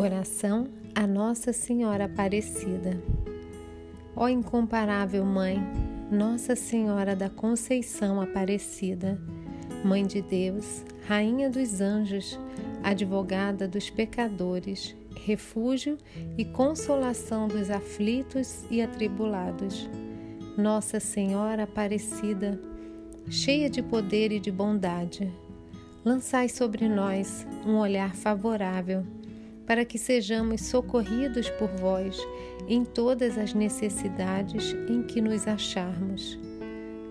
Oração a Nossa Senhora Aparecida. Ó incomparável Mãe, Nossa Senhora da Conceição Aparecida, Mãe de Deus, Rainha dos Anjos, Advogada dos pecadores, refúgio e consolação dos aflitos e atribulados. Nossa Senhora Aparecida, cheia de poder e de bondade, lançai sobre nós um olhar favorável para que sejamos socorridos por vós em todas as necessidades em que nos acharmos.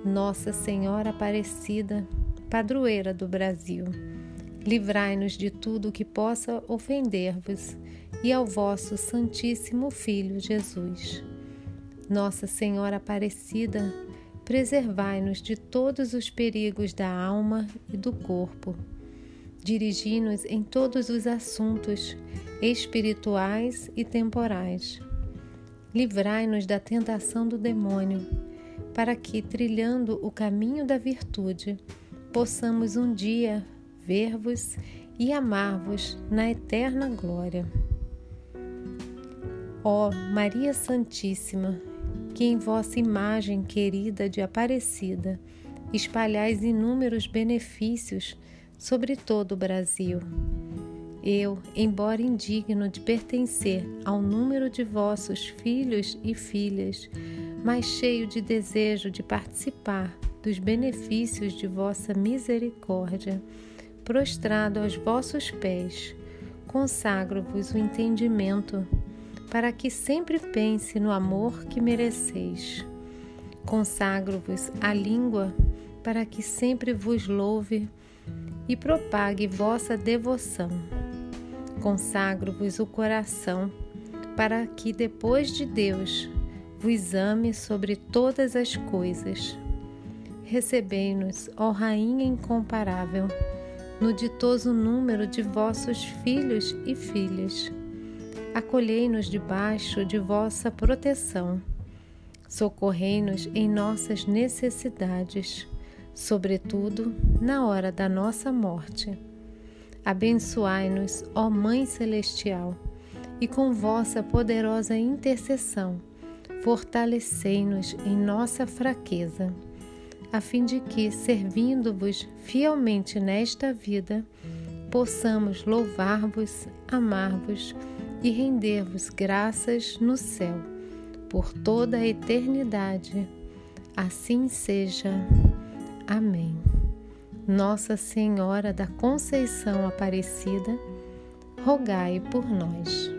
Nossa Senhora Aparecida, padroeira do Brasil, livrai-nos de tudo que possa ofender-vos e ao vosso Santíssimo Filho Jesus. Nossa Senhora Aparecida, preservai-nos de todos os perigos da alma e do corpo. Dirigi-nos em todos os assuntos espirituais e temporais. Livrai-nos da tentação do demônio, para que, trilhando o caminho da virtude, possamos um dia ver-vos e amar-vos na eterna glória. Ó Maria Santíssima, que em vossa imagem querida de Aparecida espalhais inúmeros benefícios sobre todo o Brasil eu, embora indigno de pertencer ao número de vossos filhos e filhas, mas cheio de desejo de participar dos benefícios de vossa misericórdia, prostrado aos vossos pés, consagro-vos o entendimento, para que sempre pense no amor que mereceis. Consagro-vos a língua, para que sempre vos louve e propague vossa devoção Consagro-vos o coração, para que depois de Deus vos ame sobre todas as coisas. Recebei-nos, ó Rainha incomparável, no ditoso número de vossos filhos e filhas. Acolhei-nos debaixo de vossa proteção. Socorrei-nos em nossas necessidades, sobretudo na hora da nossa morte Abençoai-nos, ó Mãe Celestial, e com vossa poderosa intercessão, fortalecei-nos em nossa fraqueza, a fim de que, servindo-vos fielmente nesta vida, possamos louvar-vos, amar-vos e render-vos graças no céu, por toda a eternidade. Assim seja. Amém. Nossa Senhora da Conceição Aparecida, rogai por nós.